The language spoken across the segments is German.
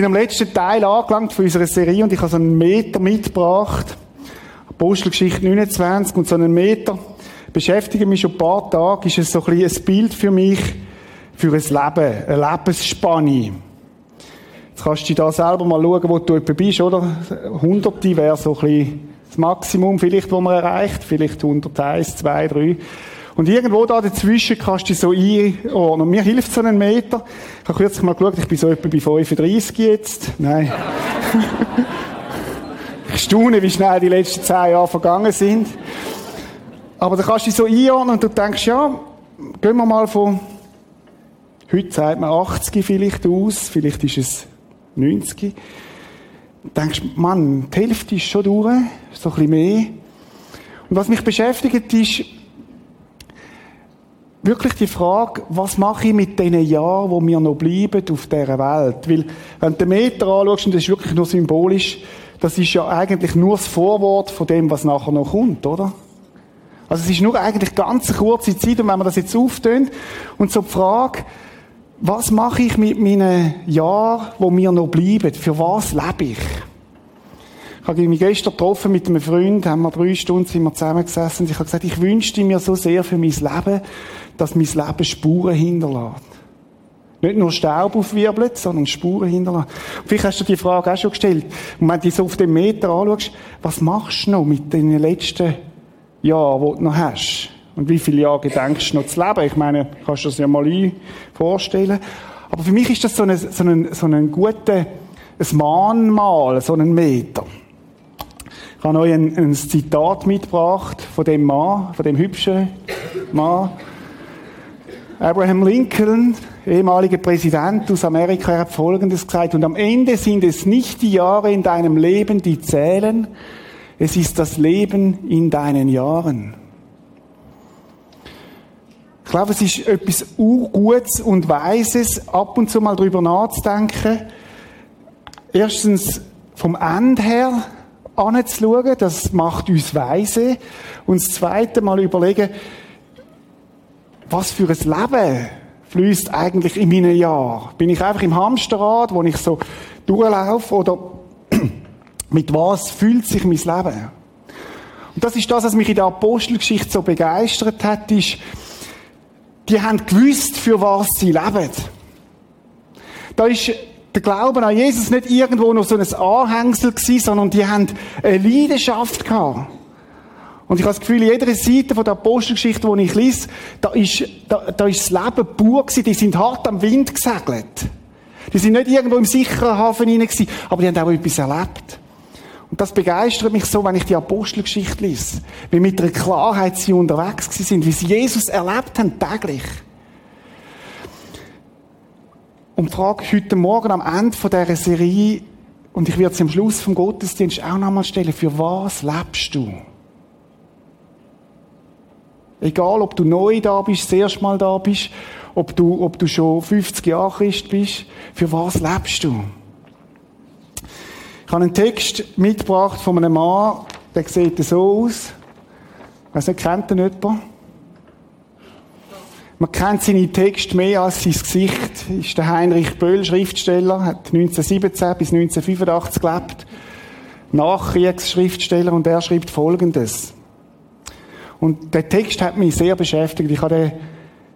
sind am letzten Teil angelangt von unserer Serie und ich habe so einen Meter mitgebracht. Apostelgeschichte 29 und so einen Meter beschäftige mich schon ein paar Tage, ist es so ein, ein Bild für mich, für ein Leben, eine Lebensspanne. Jetzt kannst du da selber mal schauen, wo du etwa bist, oder? Hunderte wäre so ein bisschen das Maximum, vielleicht, wo man erreicht. Vielleicht 101, 2, 3. Und irgendwo da dazwischen kannst du so einordnen. Und mir hilft so ein Meter. Ich habe kürzlich mal geschaut, ich bin so etwa bei 35 jetzt. Nein. ich staune, wie schnell die letzten zehn Jahre vergangen sind. Aber da kannst du dich so einordnen und du denkst, ja, gehen wir mal von, heute sagt man 80 vielleicht aus, vielleicht ist es 90. Du denkst, Mann, die Hälfte ist schon durch, so ein bisschen mehr. Und was mich beschäftigt ist, wirklich die Frage, was mache ich mit den Jahren, wo mir noch bleiben auf dieser Welt? Weil, wenn du den Meter anschaust, und das ist wirklich nur symbolisch, das ist ja eigentlich nur das Vorwort von dem, was nachher noch kommt, oder? Also es ist nur eigentlich ganz eine kurze Zeit, und wenn man das jetzt auftönt, und so die Frage, was mache ich mit meinen Jahren, wo mir noch bleiben? Für was lebe ich? Ich habe mich gestern getroffen mit einem Freund, haben wir drei Stunden sind wir zusammengesessen und ich habe gesagt, ich wünschte mir so sehr für mein Leben, dass mein Leben Spuren hinterlässt. Nicht nur Staub aufwirbelt, sondern Spuren hinterlässt. Vielleicht hast du die Frage auch schon gestellt. Und wenn du so auf den Meter anschaust, was machst du noch mit den letzten Jahren, die du noch hast? Und wie viele Jahre gedenkst du noch zu leben? Ich meine, kannst du das ja mal vorstellen. Aber für mich ist das so ein, so ein, so ein guter, ein Mahnmal, so ein Meter. Ich habe euch ein, ein Zitat mitgebracht von dem Mann, von dem hübschen Mann. Abraham Lincoln, ehemaliger Präsident aus Amerika, hat Folgendes gesagt. Und am Ende sind es nicht die Jahre in deinem Leben, die zählen. Es ist das Leben in deinen Jahren. Ich glaube, es ist etwas Urgutes und Weises, ab und zu mal drüber nachzudenken. Erstens vom Ende her anzuschauen, das macht uns weise. Und das zweite Mal überlegen, was für ein Leben fließt eigentlich in meinen Jahren? Bin ich einfach im Hamsterrad, wo ich so durchlaufe, oder mit was fühlt sich mein Leben? Und das ist das, was mich in der Apostelgeschichte so begeistert hat, ist, die haben gewusst, für was sie leben. Da ist der Glaube an Jesus nicht irgendwo noch so ein Anhängsel gewesen, sondern die haben eine Leidenschaft gehabt. Und ich habe das Gefühl, jeder Seite von der Apostelgeschichte, die ich lese, da ist, da, da ist das Leben pur gewesen. Die sind hart am Wind gesegelt. Die sind nicht irgendwo im sicheren Hafen hinein gewesen, aber die haben auch etwas erlebt. Und das begeistert mich so, wenn ich die Apostelgeschichte lese. Wie mit einer Klarheit sie unterwegs sind, wie sie Jesus erlebt haben, täglich. Und Frage heute Morgen am Ende dieser Serie, und ich werde sie am Schluss vom Gottesdienst auch nochmal stellen, für was lebst du? Egal, ob du neu da bist, das erste Mal da bist, ob du, ob du schon 50 Jahre Christ bist, für was lebst du? Ich habe einen Text mitgebracht von einem Mann, der sieht so aus. Ich weiß nicht, kennt ihn jemand? Man kennt seine Texte mehr als sein Gesicht. Ist der Heinrich Böll, Schriftsteller, hat 1917 bis 1985 gelebt. Nachkriegsschriftsteller und er schreibt Folgendes. Und der Text hat mich sehr beschäftigt. Ich habe den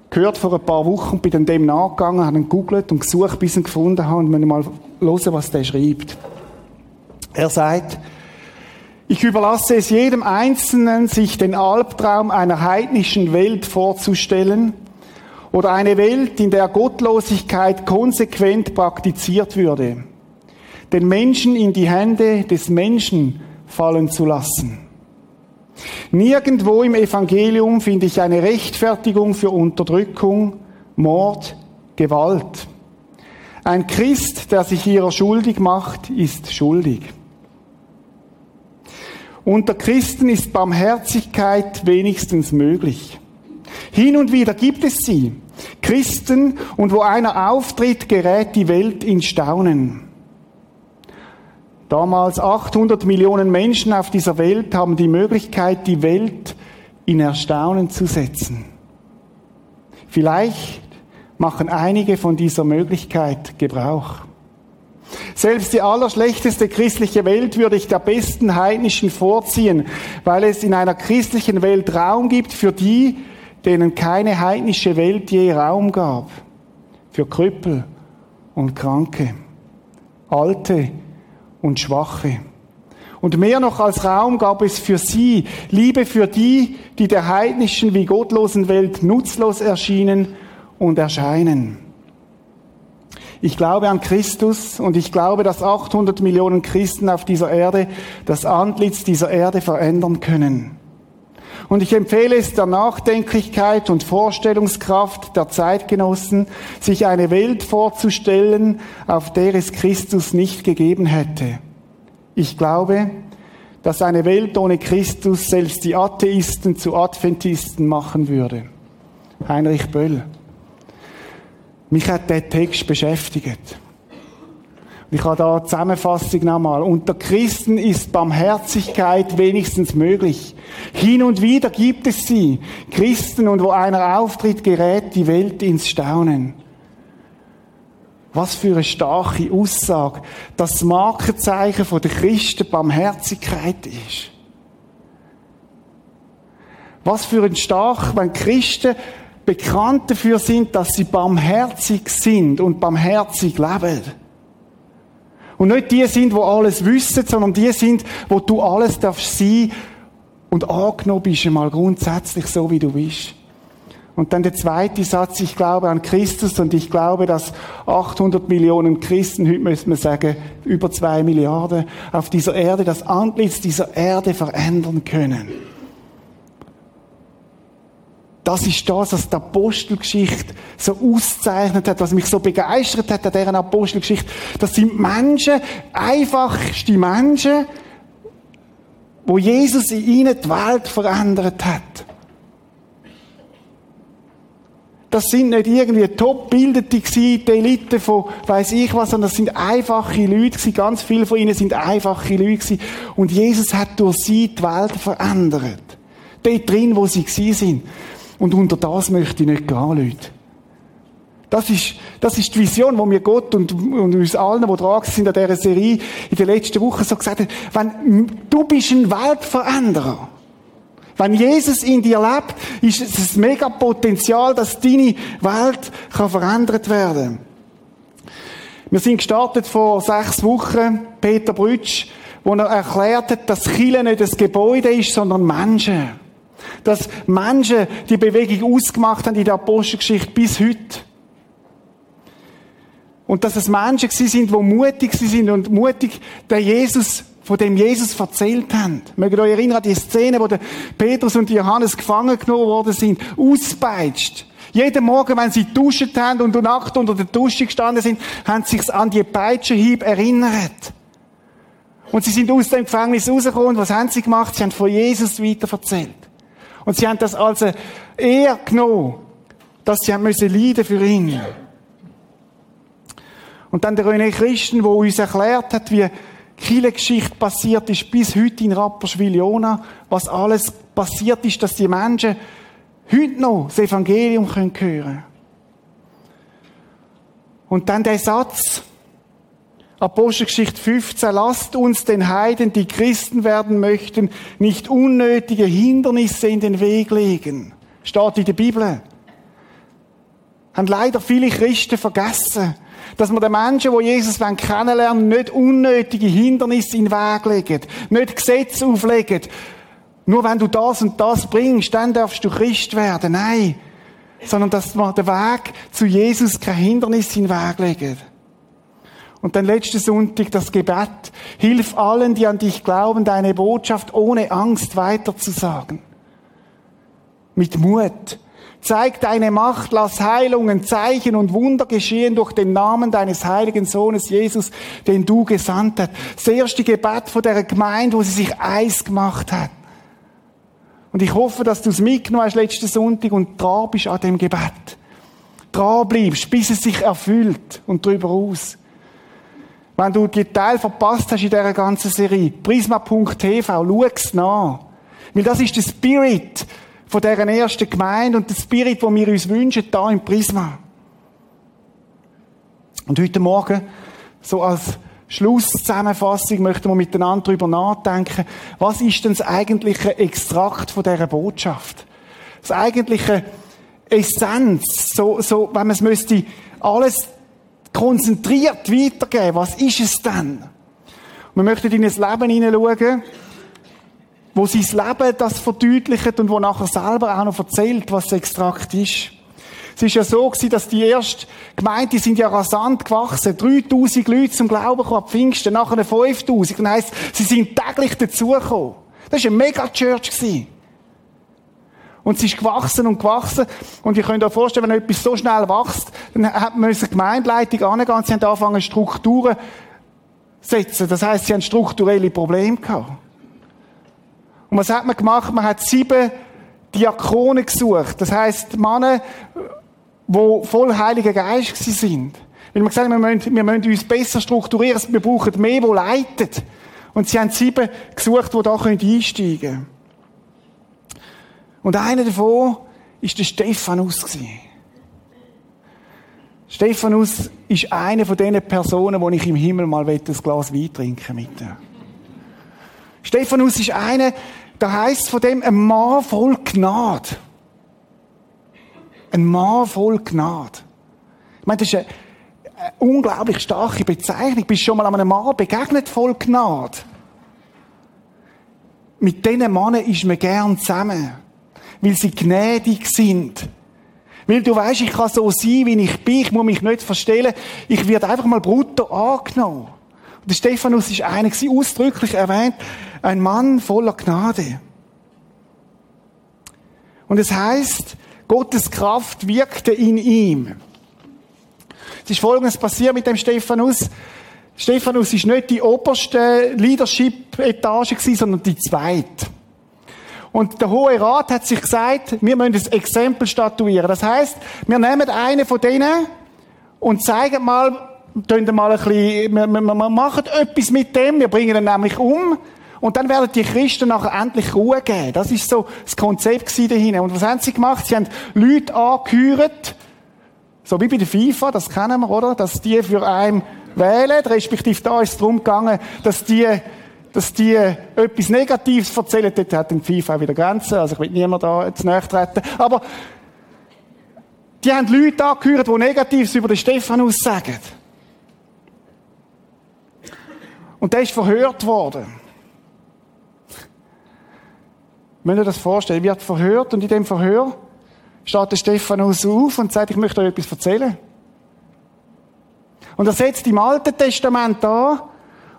gehört vor ein paar Wochen bin dann dem nachgegangen, habe ihn gegoogelt und gesucht, bis ich ihn gefunden habe und mir mal hören, was der schreibt. Er sagt, ich überlasse es jedem Einzelnen, sich den Albtraum einer heidnischen Welt vorzustellen oder eine Welt, in der Gottlosigkeit konsequent praktiziert würde, den Menschen in die Hände des Menschen fallen zu lassen. Nirgendwo im Evangelium finde ich eine Rechtfertigung für Unterdrückung, Mord, Gewalt. Ein Christ, der sich ihrer schuldig macht, ist schuldig. Unter Christen ist Barmherzigkeit wenigstens möglich. Hin und wieder gibt es sie. Christen, und wo einer auftritt, gerät die Welt in Staunen. Damals 800 Millionen Menschen auf dieser Welt haben die Möglichkeit, die Welt in Erstaunen zu setzen. Vielleicht machen einige von dieser Möglichkeit Gebrauch. Selbst die allerschlechteste christliche Welt würde ich der besten heidnischen vorziehen, weil es in einer christlichen Welt Raum gibt für die, denen keine heidnische Welt je Raum gab. Für Krüppel und Kranke, Alte und Schwache. Und mehr noch als Raum gab es für sie Liebe für die, die der heidnischen wie gottlosen Welt nutzlos erschienen und erscheinen. Ich glaube an Christus und ich glaube, dass 800 Millionen Christen auf dieser Erde das Antlitz dieser Erde verändern können. Und ich empfehle es der Nachdenklichkeit und Vorstellungskraft der Zeitgenossen, sich eine Welt vorzustellen, auf der es Christus nicht gegeben hätte. Ich glaube, dass eine Welt ohne Christus selbst die Atheisten zu Adventisten machen würde. Heinrich Böll. Mich hat der Text beschäftigt. Ich habe da Zusammenfassung nochmal. Unter Christen ist Barmherzigkeit wenigstens möglich. Hin und wieder gibt es sie. Christen und wo einer auftritt, gerät die Welt ins Staunen. Was für eine starke Aussage, dass das Markenzeichen der Christen Barmherzigkeit ist. Was für ein stark, wenn Christen bekannt dafür sind, dass sie barmherzig sind und barmherzig leben. Und nicht die sind, wo alles wissen, sondern die sind, wo du alles darfst sein und angenommen bist, einmal grundsätzlich so, wie du bist. Und dann der zweite Satz, ich glaube an Christus und ich glaube, dass 800 Millionen Christen, heute müssen wir sagen, über zwei Milliarden, auf dieser Erde das Antlitz dieser Erde verändern können. Das ist das, was die Apostelgeschichte so auszeichnet hat, was mich so begeistert hat an deren Apostelgeschichte. Das sind Menschen, einfachste Menschen, wo Jesus in ihnen die Welt verändert hat. Das sind nicht irgendwie top-bildete die Elite von weiß ich was, sondern das sind einfache Leute gewesen. Ganz viele von ihnen sind einfache Leute gewesen. Und Jesus hat durch sie die Welt verändert. Dort drin, wo sie gewesen sind. Und unter das möchte ich nicht gehen, Leute. Das ist, das ist die Vision, wo mir Gott und, und uns allen, die dran sind an dieser Serie, in den letzten Wochen so gesagt hat, wenn du bist ein Weltveränderer. Wenn Jesus in dir lebt, ist es ein mega Potenzial, dass deine Welt kann verändert werden Wir sind gestartet vor sechs Wochen, Peter Brütsch, wo er erklärt hat, dass Chile nicht das Gebäude ist, sondern Menschen dass Menschen die Bewegung ausgemacht haben in der Apostelgeschichte bis heute. Und dass es Menschen sind, die mutig sind und mutig der Jesus, von dem Jesus erzählt haben. Mögt ihr euch erinnern an die Szene, wo der Petrus und Johannes gefangen genommen worden sind, auspeitscht. Jeden Morgen, wenn sie duschen haben und in Nacht unter der Dusche gestanden sind, haben sie sich an die Peitschenhieb erinnert. Und sie sind aus dem Gefängnis rausgekommen und was haben sie gemacht? Sie haben von Jesus weiter erzählt. Und sie haben das also eher genommen, dass sie haben müssen leiden für ihn. Und dann der René Christen, der uns erklärt hat, wie viele Geschichte passiert ist bis heute in Rapperswil-Jona, was alles passiert ist, dass die Menschen heute noch das Evangelium hören können. Und dann der Satz, Apostelgeschichte 15, lasst uns den Heiden, die Christen werden möchten, nicht unnötige Hindernisse in den Weg legen. Steht in der Bibel. Haben leider viele Christen vergessen, dass man den Menschen, die Jesus kennenlernen nicht unnötige Hindernisse in den Weg legen, nicht Gesetze auflegen. Nur wenn du das und das bringst, dann darfst du Christ werden. Nein. Sondern dass man den Weg zu Jesus kein Hindernis in den Weg legt. Und dann letzten Sonntag das Gebet. Hilf allen, die an dich glauben, deine Botschaft ohne Angst weiterzusagen. Mit Mut. Zeig deine Macht, lass Heilungen, Zeichen und Wunder geschehen durch den Namen deines heiligen Sohnes Jesus, den du gesandt hast. Das erste Gebet von der Gemeinde, wo sie sich eins gemacht hat. Und ich hoffe, dass du es mitgenommen hast letzten Sonntag und dran bist an dem Gebet. Dran bleibst, bis es sich erfüllt und darüber aus. Wenn du die Teil verpasst hast in dieser ganzen Serie, prisma.tv, schau es nach. Weil das ist der Spirit von deren ersten Gemeinde und der Spirit, den wir uns wünschen, da im Prisma. Und heute Morgen, so als Schlusszusammenfassung möchten wir miteinander darüber nachdenken, was ist denn das eigentliche Extrakt von dieser Botschaft? Das eigentliche Essenz, so, so, wenn man es müsste, alles konzentriert weitergeben, was ist es denn? Wir möchten in ein Leben hineinschauen, wo sein Leben das verdeutlicht und wo nachher selber auch noch erzählt, was das Extrakt ist. Es ist ja so gewesen, dass die erste Gemeinde, die sind ja rasant gewachsen. 3000 Leute zum Glauben gekommen, Pfingsten, nachher 5000. Dann heisst, sie sind täglich dazugekommen. Das war eine Mega-Church. Und sie ist gewachsen und gewachsen. Und ihr könnt euch vorstellen, wenn etwas so schnell wächst, dann hat man eine Gemeindeleitung angehen und sie haben angefangen, Strukturen setzen. Das heisst, sie haben strukturelle Probleme gehabt. Und was hat man gemacht? Man hat sieben Diakone gesucht. Das heisst, Männer, die voll Heiliger Geist sind. Weil man gesagt haben, wir müssen, wir müssen uns besser strukturieren, wir brauchen mehr, die leiten. Und sie haben sieben gesucht, die da einsteigen können. Und einer davon ist der Stephanus. Stephanus ist eine von diesen Personen, wo ich im Himmel mal ein Glas Wein trinken mit. Stephanus ist einer, da heißt von dem ein Mann voll Gnade. Ein Mann voll Gnade. Ich meine, das ist eine, eine unglaublich starke Bezeichnung. Bist schon mal einem Mann begegnet voll Gnade? Mit diesen Männern ist man gern zusammen. Weil sie gnädig sind. Weil du weißt, ich kann so sein, wie ich bin. Ich muss mich nicht verstellen. Ich werde einfach mal brutto angenommen. Und der Stephanus ist einer, ausdrücklich erwähnt, ein Mann voller Gnade. Und es heißt, Gottes Kraft wirkte in ihm. Es ist Folgendes passiert mit dem Stephanus. Stephanus ist nicht die oberste Leadership-Etage sondern die zweite. Und der Hohe Rat hat sich gesagt, wir müssen ein Exempel statuieren. Das heißt, wir nehmen einen von denen und zeigen mal, tun mal ein bisschen, wir, wir, wir machen etwas mit dem, wir bringen ihn nämlich um. Und dann werden die Christen nachher endlich Ruhe geben. Das ist so das Konzept dahinter. Und was haben sie gemacht? Sie haben Leute angehört, so wie bei der FIFA, das kennen wir, oder? Dass die für einen wählen, respektive da ist es darum gegangen, dass die, dass die etwas Negatives erzählen. Dort hat die FIFA auch wieder Grenzen, also ich will niemand da jetzt treten. Aber die haben Leute angehört, die Negatives über den Stephanus sagen. Und der ist verhört worden. Müsst ihr das vorstellen? Er wird verhört und in dem Verhör steht der Stephanus auf und sagt, ich möchte euch etwas erzählen. Und er setzt im Alten Testament an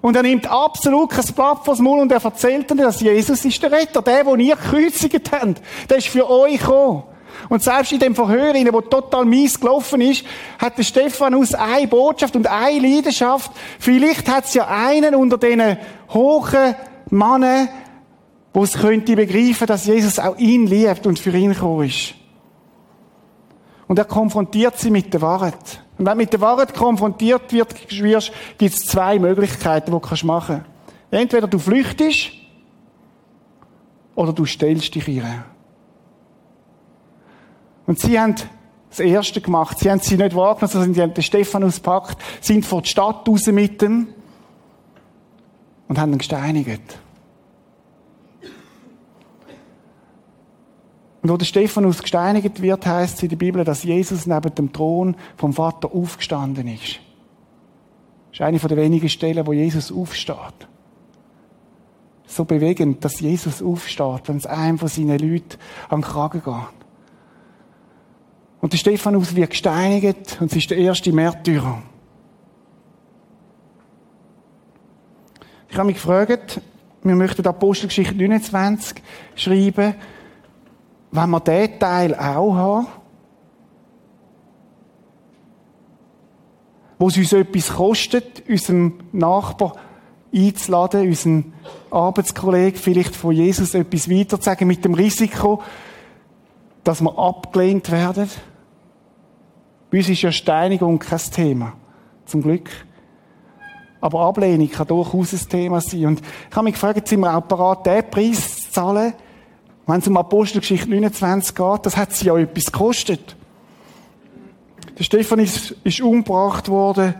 und er nimmt absolut kein Blatt vors Maul und er erzählt ihnen, dass Jesus ist der Retter, der, den ihr gekreuzigt habt. Der ist für euch gekommen. Und selbst in dem Verhör, wo total mies gelaufen ist, hat der Stephanus eine Botschaft und eine Leidenschaft. Vielleicht hat es ja einen unter diesen hohen Mannen, wo es könnte begreifen, dass Jesus auch ihn liebt und für ihn gekommen ist. Und er konfrontiert sie mit der Wahrheit. Und wenn mit der Wahrheit konfrontiert wird, wirst, gibt es zwei Möglichkeiten, die du machen kannst. Entweder du flüchtest, oder du stellst dich ihr. Und sie haben das Erste gemacht. Sie haben sie nicht wahrgenommen, sondern sie haben den Stephanus gepackt, sind vor die Stadt raus mit ihm und haben ihn gesteinigt. Und wo der Stephanus gesteinigt wird, heißt es in der Bibel, dass Jesus neben dem Thron vom Vater aufgestanden ist. Das ist eine der wenigen Stellen, wo Jesus aufsteht. So bewegend, dass Jesus aufsteht, wenn es einem von seinen Leuten am Kragen geht. Und der Stephanus wird gesteinigt und es ist der erste Märtyrer. Ich habe mich gefragt, wir möchten Apostelgeschichte 29 schreiben, wenn wir diesen Teil auch haben, wo es uns etwas kostet, unserem Nachbar einzuladen, unseren Arbeitskollegen vielleicht von Jesus etwas weiterzusagen, mit dem Risiko, dass wir abgelehnt werden. Bei uns ist ja Steinigung kein Thema. Zum Glück. Aber Ablehnung kann durchaus ein Thema sein. Und ich habe mich gefragt, sind wir auch bereit, diesen Preis zu zahlen, wenn es um Apostelgeschichte 29 geht, das hat sie ja etwas gekostet. Der Stephan ist, ist umgebracht worden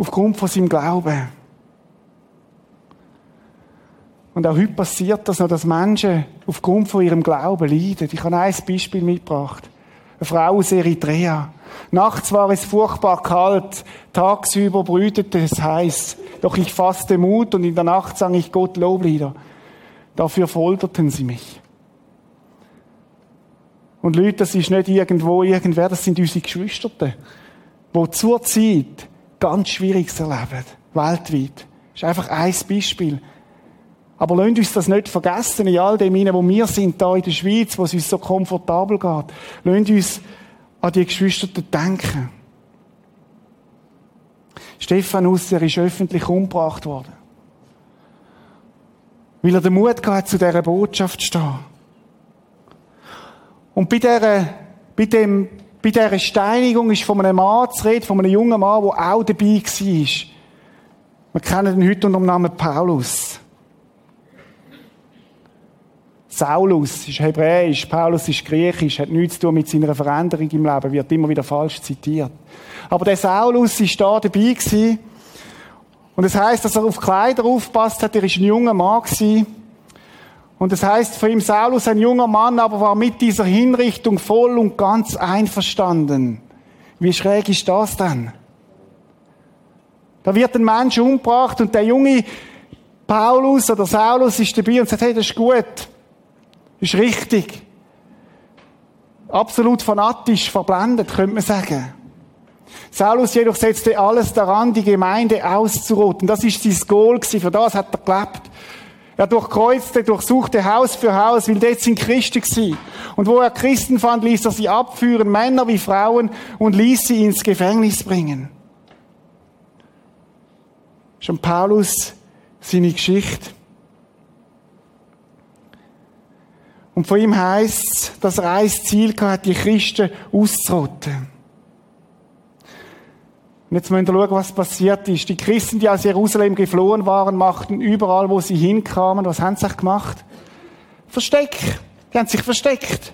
Aufgrund von seinem Glauben. Und auch heute passiert das noch, dass Menschen aufgrund von ihrem Glauben leiden. Ich habe ein Beispiel mitgebracht. Eine Frau aus Eritrea. Nachts war es furchtbar kalt, tagsüber brütete es heiß. Doch ich fasste Mut und in der Nacht sang ich Gott Loblieder. Dafür folterten sie mich. Und Leute, das ist nicht irgendwo irgendwer, das sind unsere Geschwister, die zurzeit ganz Schwieriges erleben. Weltweit. Das ist einfach ein Beispiel. Aber lasst uns das nicht vergessen, in all dem wo wir sind, da in der Schweiz, wo es uns so komfortabel geht. Lasst uns an die Geschwister denken. Stephanus, er ist öffentlich umgebracht worden. Weil er den Mut hatte, zu dieser Botschaft zu stehen. Und bei dieser, bei dem, bei dieser Steinigung ist von einem Mann zu reden, von einem jungen Mann, der auch dabei war. Wir kennen ihn heute unter dem Namen Paulus. Saulus ist hebräisch, Paulus ist griechisch, hat nichts zu tun mit seiner Veränderung im Leben, wird immer wieder falsch zitiert. Aber der Saulus ist da dabei gewesen. Und es heißt, dass er auf Kleider aufpasst hat. Er ist ein junger Mann gewesen. Und es heißt für ihn Saulus, ein junger Mann, aber war mit dieser Hinrichtung voll und ganz einverstanden. Wie schräg ist das denn? Da wird ein Mensch umgebracht und der junge Paulus oder Saulus ist dabei und sagt, hey, das ist gut. Das ist richtig. Absolut fanatisch verblendet, könnte man sagen. Saulus jedoch setzte alles daran, die Gemeinde auszurotten. Das ist sein Goal gewesen. Für das hat er gelebt. Er durchkreuzte, durchsuchte Haus für Haus, weil dort sind Christen gewesen. Und wo er Christen fand, ließ er sie abführen, Männer wie Frauen, und ließ sie ins Gefängnis bringen. Schon Paulus seine Geschichte. Und von ihm heißt dass er ein Ziel hat, die Christen auszurotten. Und jetzt müssen wir schauen, was passiert ist. Die Christen, die aus Jerusalem geflohen waren, machten überall, wo sie hinkamen, was haben sie gemacht? Versteck. Die haben sich versteckt.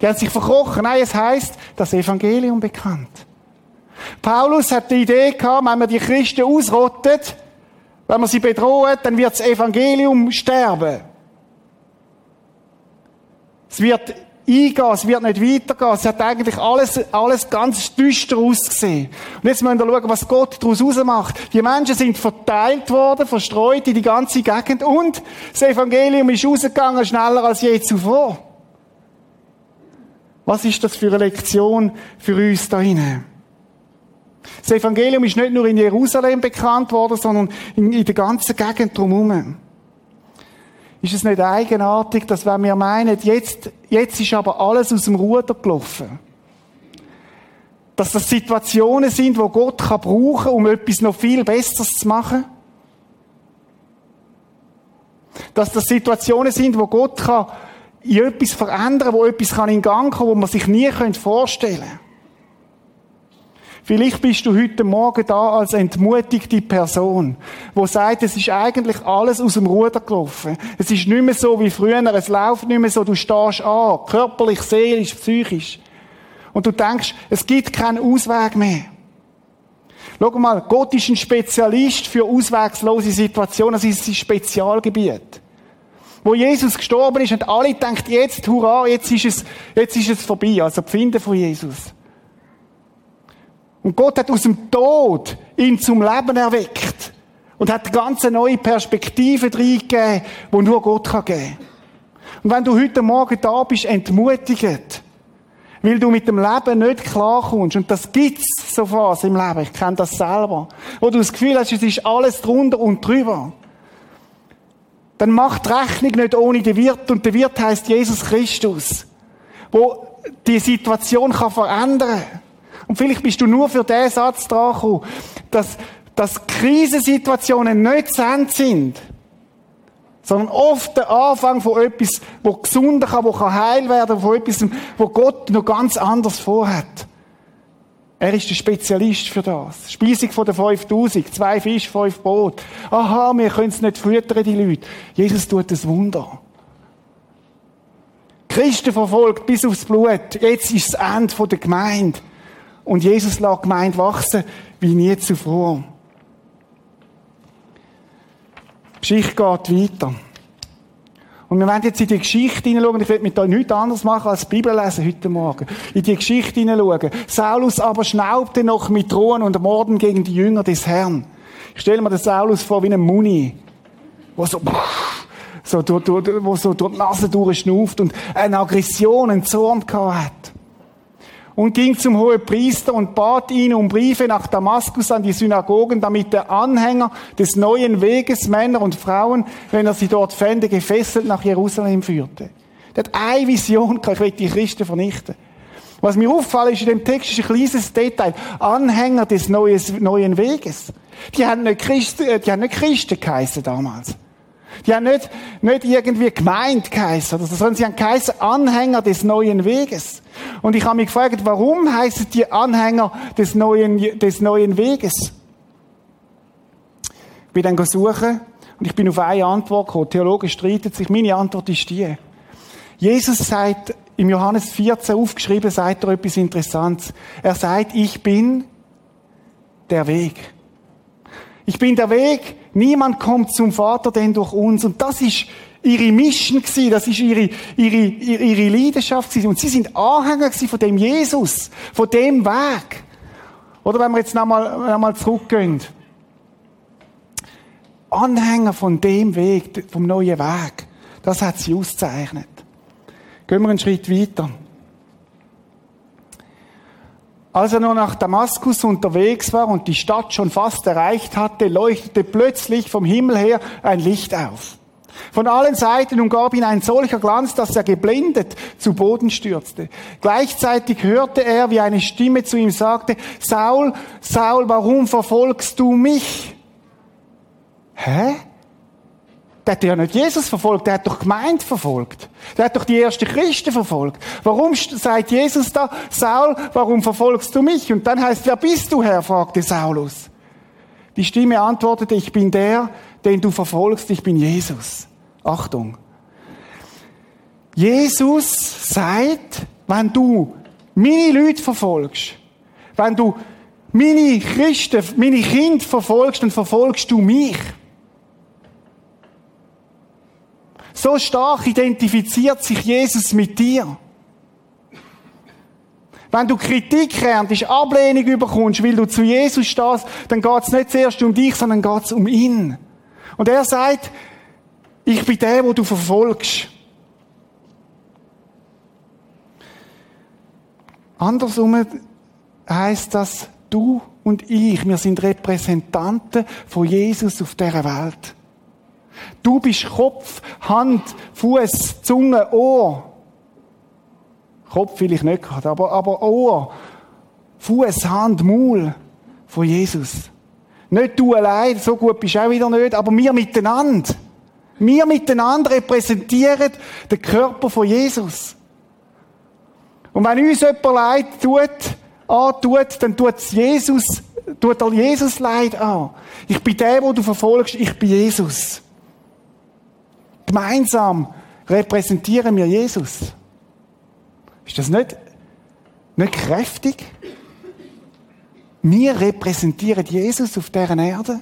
Die haben sich verkrochen. Nein, es heißt, das Evangelium bekannt. Paulus hat die Idee gehabt, wenn man die Christen ausrottet, wenn man sie bedroht, dann wird das Evangelium sterben. Es wird eingehen, es wird nicht weitergehen. Es hat eigentlich alles, alles ganz düster ausgesehen. Und jetzt müssen wir schauen, was Gott daraus macht. Die Menschen sind verteilt worden, verstreut in die ganze Gegend und das Evangelium ist rausgegangen schneller als je zuvor. Was ist das für eine Lektion für uns da hinein? Das Evangelium ist nicht nur in Jerusalem bekannt worden, sondern in, in der ganzen Gegend drumherum. Ist es nicht eigenartig, dass wenn wir meinen, jetzt, jetzt ist aber alles aus dem Ruder gelaufen, dass das Situationen sind, wo Gott kann brauchen, um etwas noch viel Besseres zu machen? Dass das Situationen sind, wo Gott kann in etwas verändern, wo etwas kann in Gang kommen, wo man sich nie vorstellen könnte. Vielleicht bist du heute Morgen da als entmutigte Person, wo sagt, es ist eigentlich alles aus dem Ruder gelaufen. Es ist nicht mehr so wie früher, es läuft nicht mehr so, du stehst an, körperlich, seelisch, psychisch. Und du denkst, es gibt keinen Ausweg mehr. Schau mal, Gott ist ein Spezialist für auswegslose Situationen, das ist sein Spezialgebiet. Wo Jesus gestorben ist, und alle denkt jetzt, hurra, jetzt ist es, jetzt ist es vorbei, also Finden von Jesus. Und Gott hat aus dem Tod ihn zum Leben erweckt. Und hat ganz neue Perspektiven reingegeben, die nur Gott kann geben Und wenn du heute Morgen da bist, entmutigt, weil du mit dem Leben nicht klarkommst, und das gibt's so was im Leben, ich kenne das selber, wo du das Gefühl hast, es ist alles drunter und drüber, dann macht die Rechnung nicht ohne den Wirt, und der Wirt heißt Jesus Christus, wo die Situation kann verändern kann. Und vielleicht bist du nur für den Satz dran gekommen, dass, dass Krisensituationen nicht zu sind, sondern oft der Anfang von etwas, wo gesunder kann, wo heil werden, von etwas, wo Gott noch ganz anders vorhat. Er ist der Spezialist für das. Speisung von den 5000, zwei Fisch, fünf Brot. Aha, wir können es nicht füttern, die Leute. Jesus tut das Wunder. Christen verfolgt bis aufs Blut. Jetzt ist das Ende der Gemeinde. Und Jesus lag Gemeinde wachsen wie nie zuvor. Die Geschichte geht weiter. Und wir werden jetzt in die Geschichte hineinschauen. Ich will mit euch nichts anderes machen als Bibel lesen heute Morgen. In die Geschichte hineinschauen. Saulus aber schnaubte noch mit Drohen und Morden gegen die Jünger des Herrn. Ich stelle mir den Saulus vor wie einen Muni, wo so, so, durch, durch, wo so durch die Nase durchschnauft und eine Aggression, einen Zorn gehabt hat und ging zum hohen Priester und bat ihn um Briefe nach Damaskus an die Synagogen, damit der Anhänger des neuen Weges, Männer und Frauen, wenn er sie dort fände, gefesselt nach Jerusalem führte. Der hat eine Vision, ich will die Christen vernichten. Was mir auffällt, ist in dem Text ist ein kleines Detail. Anhänger des neuen Weges. Die haben nicht Christen, äh, die haben nicht Christen geheißen damals. Die haben nicht, nicht irgendwie gemeint geheißen, sondern sie haben geheißen Anhänger des neuen Weges. Und ich habe mich gefragt, warum heißen die Anhänger des neuen, des neuen Weges? Ich bin dann suchen und ich bin auf eine Antwort gekommen. Theologen streiten sich. Meine Antwort ist die. Jesus sagt, im Johannes 14 aufgeschrieben, sagt er etwas Interessantes. Er sagt, ich bin der Weg. Ich bin der Weg. Niemand kommt zum Vater denn durch uns. Und das ist ihre Mission gewesen, das ist ihre, ihre, ihre Leidenschaft gewesen. Und sie sind Anhänger gewesen von dem Jesus, von dem Weg. Oder wenn wir jetzt nochmal, nochmal zurückgehen. Anhänger von dem Weg, vom neuen Weg. Das hat sie auszeichnet. Gehen wir einen Schritt weiter. Als er nur nach Damaskus unterwegs war und die Stadt schon fast erreicht hatte, leuchtete plötzlich vom Himmel her ein Licht auf. Von allen Seiten umgab ihn ein solcher Glanz, dass er geblendet zu Boden stürzte. Gleichzeitig hörte er, wie eine Stimme zu ihm sagte, Saul, Saul, warum verfolgst du mich? Hä? Der hat ja nicht Jesus verfolgt, der hat doch Gemeinde verfolgt. Der hat doch die ersten Christen verfolgt. Warum sagt Jesus da, Saul, warum verfolgst du mich? Und dann heißt, wer bist du, Herr? fragte Saulus. Die Stimme antwortete, ich bin der, den du verfolgst, ich bin Jesus. Achtung. Jesus sagt, wenn du meine Leute verfolgst, wenn du meine Christen, meine Kinder verfolgst, dann verfolgst du mich. So stark identifiziert sich Jesus mit dir. Wenn du Kritik erntest, Ablehnung überkommst, weil du zu Jesus stehst, dann geht es nicht zuerst um dich, sondern geht es um ihn. Und er sagt, ich bin der, wo du verfolgst. Andersrum heißt das, du und ich, wir sind Repräsentanten von Jesus auf dieser Welt. Du bist Kopf, Hand, Fuß, Zunge, Ohr. Kopf will ich nicht gerade, aber, aber Ohr, Fuß, Hand, Maul von Jesus. Nicht du allein, so gut bist du auch wieder nicht, aber wir miteinander. Wir miteinander repräsentieren den Körper von Jesus. Und wenn uns jemand Leid tut, antut, dann tut Jesus, tut er Jesus Leid an. Ich bin der, wo du verfolgst, ich bin Jesus. Gemeinsam repräsentieren wir Jesus. Ist das nicht, nicht kräftig? Wir repräsentieren Jesus auf dieser Erde.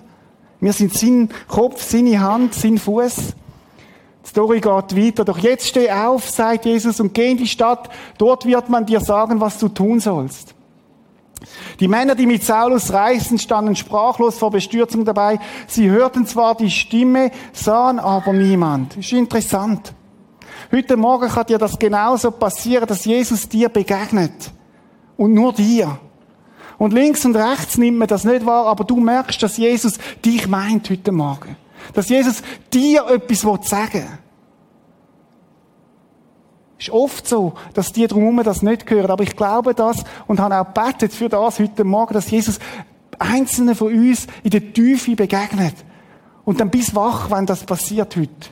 Wir sind sein Kopf, seine Hand, sein Fuß. Die Story geht weiter. Doch jetzt steh auf, sagt Jesus, und geh in die Stadt. Dort wird man dir sagen, was du tun sollst. Die Männer, die mit Saulus reisten, standen sprachlos vor Bestürzung dabei. Sie hörten zwar die Stimme, sahen aber niemand. Ist interessant. Heute Morgen kann dir das genauso passieren, dass Jesus dir begegnet. Und nur dir. Und links und rechts nimmt man das nicht wahr, aber du merkst, dass Jesus dich meint heute Morgen. Dass Jesus dir etwas sagen will. Ist oft so, dass die drumherum das nicht hören. Aber ich glaube das und habe auch betet für das heute Morgen, dass Jesus einzelne von uns in der Tiefe begegnet. Und dann bis wach, wenn das passiert heute.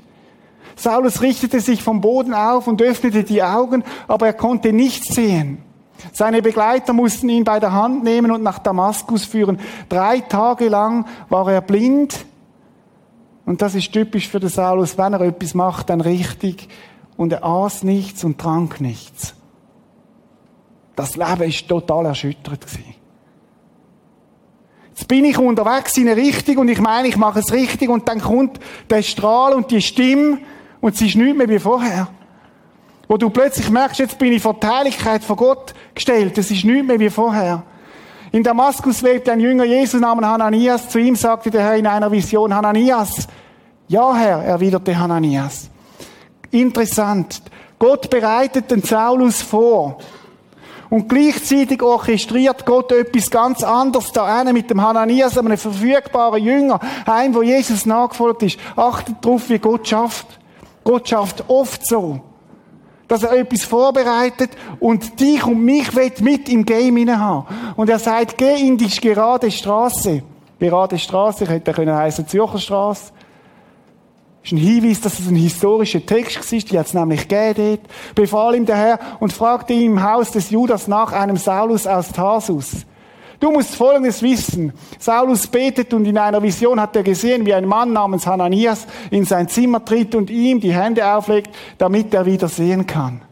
Saulus richtete sich vom Boden auf und öffnete die Augen, aber er konnte nichts sehen. Seine Begleiter mussten ihn bei der Hand nehmen und nach Damaskus führen. Drei Tage lang war er blind. Und das ist typisch für den Saulus, wenn er etwas macht, dann richtig. Und er aß nichts und trank nichts. Das Leben ist total erschüttert gewesen. Jetzt bin ich unterwegs in eine Richtung und ich meine, ich mache es richtig und dann kommt der Strahl und die Stimme und sie ist nicht mehr wie vorher. Wo du plötzlich merkst, jetzt bin ich vor die Heiligkeit von Gott gestellt. Es ist nicht mehr wie vorher. In Damaskus lebte ein Jünger Jesu namens Hananias. Zu ihm sagte der Herr in einer Vision, Hananias. Ja, Herr, erwiderte Hananias. Interessant. Gott bereitet den Saulus vor. Und gleichzeitig orchestriert Gott etwas ganz anderes da eine mit dem Hananias, einem verfügbaren Jünger, einem, wo Jesus nachgefolgt ist. Achtet darauf, wie Gott schafft. Gott schafft oft so dass er etwas vorbereitet und dich und mich mit im Game haben. Und er sagt, geh in die gerade Straße. Gerade Straße, können heißen Zürcher Straße. Das ist ein Hinweis, dass es ein historischer Text war, die hat es nämlich gegeben. Befahl ihm der Herr und fragte ihn im Haus des Judas nach einem Saulus aus Tarsus. Du musst Folgendes wissen. Saulus betet und in einer Vision hat er gesehen, wie ein Mann namens Hananias in sein Zimmer tritt und ihm die Hände auflegt, damit er wieder sehen kann.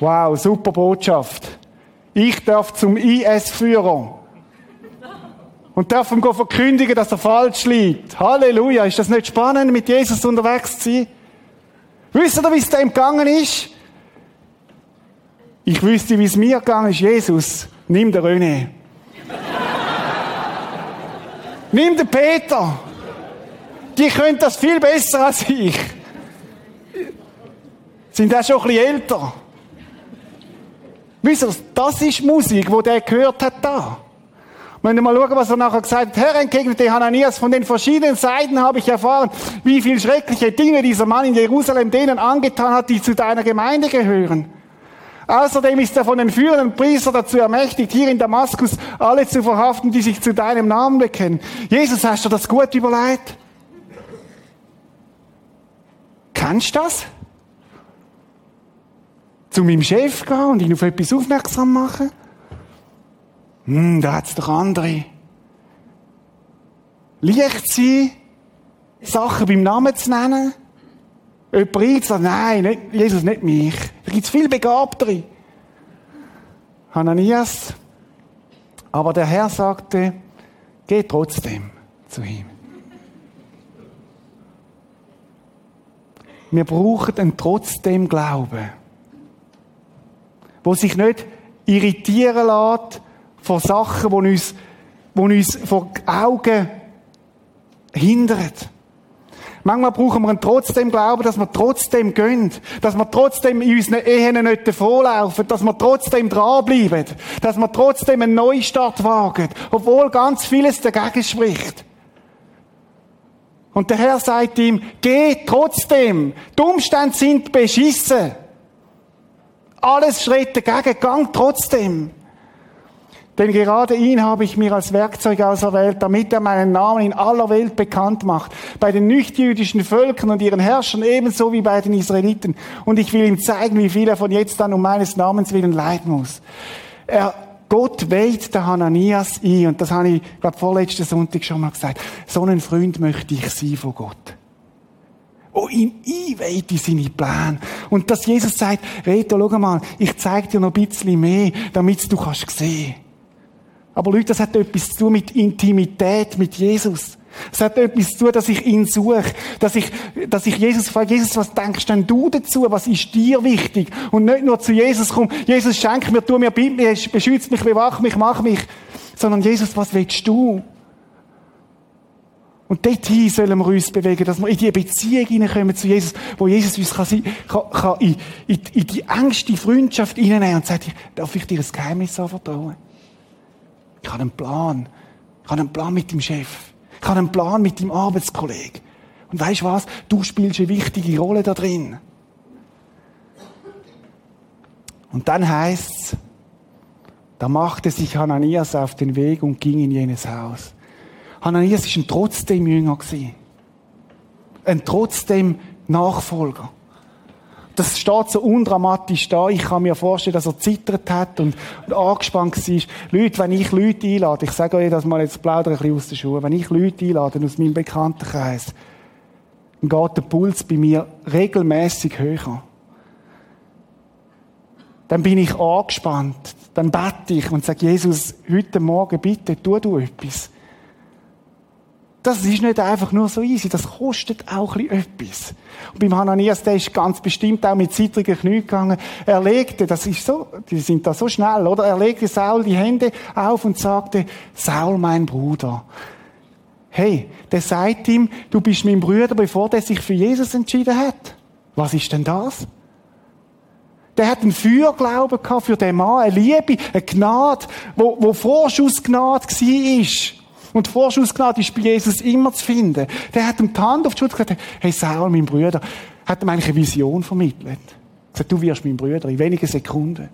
Wow, super Botschaft. Ich darf zum IS-Führer. Und darf ihm verkündigen, dass er falsch liegt. Halleluja. Ist das nicht spannend, mit Jesus unterwegs zu sein? Wisst ihr, wie es dem gegangen ist? Ich wüsste, wie es mir gegangen ist. Jesus Nimm den René. Nimm den Peter. Die können das viel besser als ich. Sind auch schon ein bisschen älter. Wisst ihr, das ist Musik, wo der gehört hat da. Wenn wir mal schauen, was er nachher gesagt hat. Herr, entgegnete Hananias, von den verschiedenen Seiten habe ich erfahren, wie viel schreckliche Dinge dieser Mann in Jerusalem denen angetan hat, die zu deiner Gemeinde gehören. Außerdem ist er von den führenden Priestern dazu ermächtigt, hier in Damaskus alle zu verhaften, die sich zu deinem Namen bekennen. Jesus, hast du das gut überlegt? Kennst du das? Zu meinem Chef gehen und ihn auf etwas aufmerksam machen? Hm, da hat's doch andere. Leicht sein, Sachen beim Namen zu nennen? Jemand einzuladen, nein, nicht, Jesus, nicht mich. Da gibt's viel Begabtere. Hananias. Aber der Herr sagte, geh trotzdem zu ihm. Wir brauchen einen trotzdem Glauben, wo sich nicht irritieren lässt von Sachen, die uns, die uns vor Augen hindern. Manchmal brauchen wir trotzdem Glauben, dass wir trotzdem gehen, dass wir trotzdem in unseren Ehen nicht davonlaufen, dass wir trotzdem dranbleiben, dass wir trotzdem einen Neustart wagen, obwohl ganz vieles dagegen spricht. Und der Herr sagt ihm, geh trotzdem. Die Umstände sind beschissen. Alles schritt dagegen, gang trotzdem. Denn gerade ihn habe ich mir als Werkzeug auserwählt, damit er meinen Namen in aller Welt bekannt macht. Bei den nichtjüdischen Völkern und ihren Herrschern ebenso wie bei den Israeliten. Und ich will ihm zeigen, wie viel er von jetzt an um meines Namens willen leiden muss. Er, Gott weht der Hananias ein. Und das habe ich, glaube vorletzten Sonntag schon mal gesagt. So ein Freund möchte ich sein von Gott wo ihn einweiht in seine Pläne. Und dass Jesus sagt, Reto, schau mal, ich zeige dir noch ein bisschen mehr, damit du kannst sehen. Aber Leute, das hat etwas zu tun mit Intimität mit Jesus. Es hat etwas zu tun, dass ich ihn suche, dass ich, dass ich Jesus frage, Jesus, was denkst denn du dazu? Was ist dir wichtig? Und nicht nur zu Jesus kommen, Jesus schenk mir, tu mir, bind mir, beschütze mich, bewach mich, mach mich. Sondern Jesus, was willst du? Und dorthin sollen wir uns bewegen, dass wir in die Beziehung hineinkommen zu Jesus, wo Jesus uns kann, kann, kann in, in, in die engste Freundschaft hineinnehmen und sagt, darf ich dir ein Geheimnis anvertrauen? Ich habe einen Plan. Ich habe einen Plan mit dem Chef. Ich habe einen Plan mit dem Arbeitskollegen. Und weißt du was? Du spielst eine wichtige Rolle da drin. Und dann heißt's, da machte sich Hananias auf den Weg und ging in jenes Haus. Hananias ist ein trotzdem Jünger gewesen. Ein trotzdem Nachfolger. Das steht so undramatisch da. Ich kann mir vorstellen, dass er zittert hat und, und angespannt war. Leute, wenn ich Leute einlade, ich sage euch das mal jetzt plaudere ein bisschen aus der Schule, wenn ich Leute einlade aus meinem Bekanntenkreis, dann geht der Puls bei mir regelmäßig höher. dann bin ich angespannt. Dann bete ich und sage, Jesus, heute Morgen bitte, tu du etwas. Das ist nicht einfach nur so easy, das kostet auch ein etwas. Und beim Hananias, der ist ganz bestimmt auch mit zittrigen Knie gegangen. Er legte, das ist so, die sind da so schnell, oder? Er legte Saul die Hände auf und sagte, Saul, mein Bruder. Hey, der sagt ihm, du bist mein Bruder, bevor der sich für Jesus entschieden hat. Was ist denn das? Der hat einen Fürglauben gehabt für den Mann, eine Liebe, eine Gnade, wo, wo Vorschussgnade war. Und Vorschussgnade ist bei Jesus immer zu finden. Der hat ihm die Hand auf die Schulter gesagt, hey Saul, mein Bruder, hat ihm eigentlich eine Vision vermittelt. Er sagt, du wirst mein Bruder in wenigen Sekunden.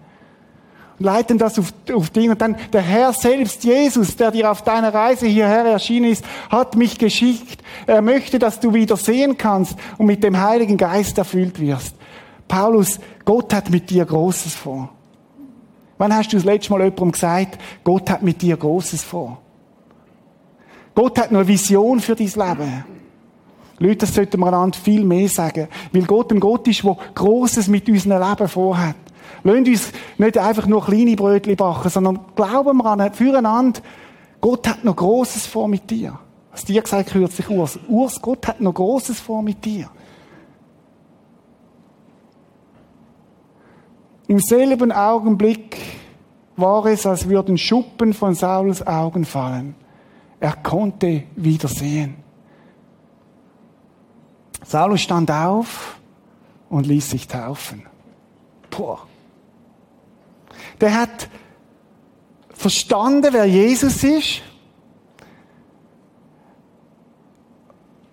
Und leiten das auf, auf Ding. Und dann der Herr selbst, Jesus, der dir auf deiner Reise hierher erschienen ist, hat mich geschickt. Er möchte, dass du wieder sehen kannst und mit dem Heiligen Geist erfüllt wirst. Paulus, Gott hat mit dir Großes vor. Wann hast du das letzte Mal jemandem gesagt, Gott hat mit dir Großes vor? Gott hat noch eine Vision für dein Leben. Leute, das sollten wir einander viel mehr sagen. Weil Gott ein Gott ist, der Grosses mit unserem Leben vorhat. Lasst uns nicht einfach nur kleine Brötchen backen, sondern glauben wir an, füreinander, Gott hat noch Grosses vor mit dir. Was dir gesagt kürzlich, Urs. Urs, Gott hat noch Grosses vor mit dir. Im selben Augenblick war es, als würden Schuppen von Sauls Augen fallen. Er konnte wieder sehen. Saulus stand auf und ließ sich taufen. Puh. Der hat verstanden, wer Jesus ist.